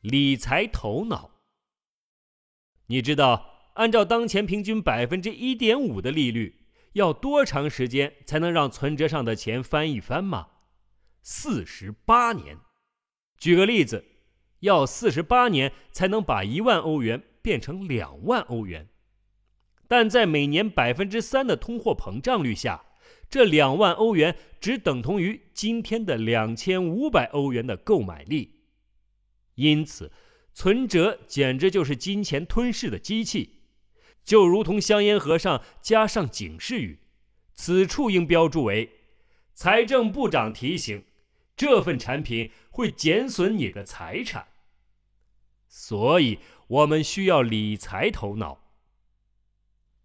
理财头脑。你知道，按照当前平均百分之一点五的利率，要多长时间才能让存折上的钱翻一番吗？四十八年。举个例子，要四十八年才能把一万欧元变成两万欧元。但在每年百分之三的通货膨胀率下，这两万欧元只等同于今天的两千五百欧元的购买力。因此，存折简直就是金钱吞噬的机器，就如同香烟盒上加上警示语，此处应标注为“财政部长提醒”，这份产品会减损你的财产。所以，我们需要理财头脑。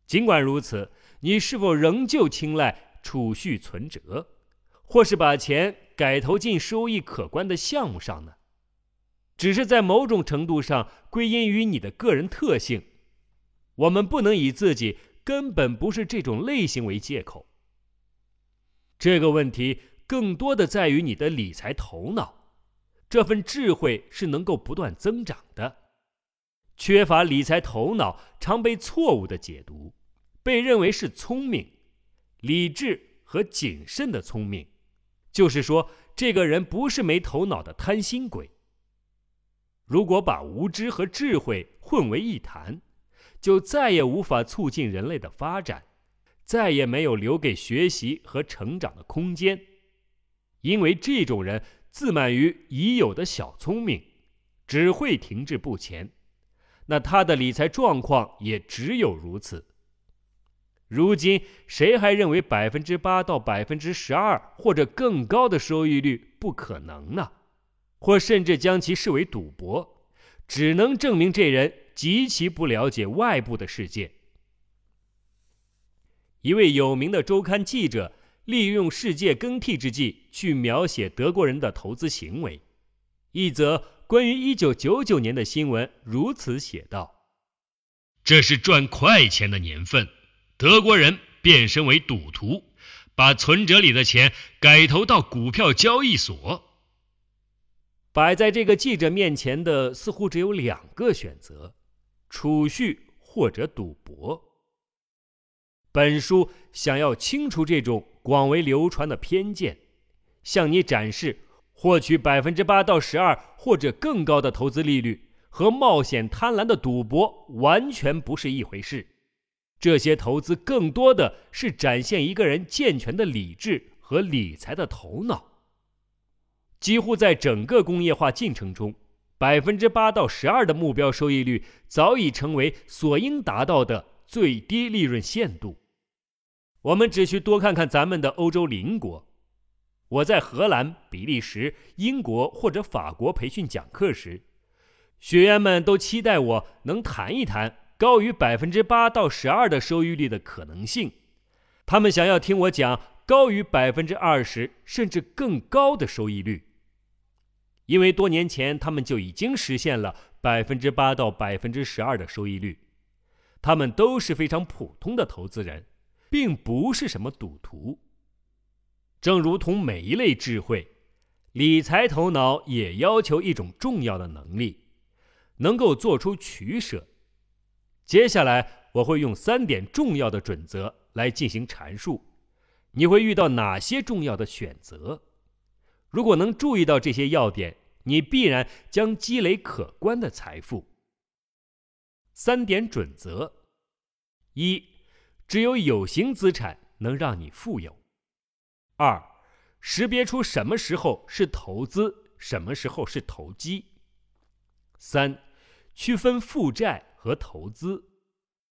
尽管如此，你是否仍旧青睐储蓄存折，或是把钱改投进收益可观的项目上呢？只是在某种程度上归因于你的个人特性。我们不能以自己根本不是这种类型为借口。这个问题更多的在于你的理财头脑，这份智慧是能够不断增长的。缺乏理财头脑，常被错误的解读，被认为是聪明、理智和谨慎的聪明，就是说，这个人不是没头脑的贪心鬼。如果把无知和智慧混为一谈，就再也无法促进人类的发展，再也没有留给学习和成长的空间，因为这种人自满于已有的小聪明，只会停滞不前。那他的理财状况也只有如此。如今谁还认为百分之八到百分之十二或者更高的收益率不可能呢？或甚至将其视为赌博，只能证明这人极其不了解外部的世界。一位有名的周刊记者利用世界更替之际去描写德国人的投资行为，一则。关于一九九九年的新闻如此写道：“这是赚快钱的年份，德国人变身为赌徒，把存折里的钱改投到股票交易所。”摆在这个记者面前的似乎只有两个选择：储蓄或者赌博。本书想要清除这种广为流传的偏见，向你展示。获取百分之八到十二或者更高的投资利率和冒险贪婪的赌博完全不是一回事。这些投资更多的是展现一个人健全的理智和理财的头脑。几乎在整个工业化进程中，百分之八到十二的目标收益率早已成为所应达到的最低利润限度。我们只需多看看咱们的欧洲邻国。我在荷兰、比利时、英国或者法国培训讲课时，学员们都期待我能谈一谈高于百分之八到十二的收益率的可能性。他们想要听我讲高于百分之二十甚至更高的收益率，因为多年前他们就已经实现了百分之八到百分之十二的收益率。他们都是非常普通的投资人，并不是什么赌徒。正如同每一类智慧，理财头脑也要求一种重要的能力，能够做出取舍。接下来我会用三点重要的准则来进行阐述，你会遇到哪些重要的选择？如果能注意到这些要点，你必然将积累可观的财富。三点准则：一，只有有形资产能让你富有。二，识别出什么时候是投资，什么时候是投机。三，区分负债和投资。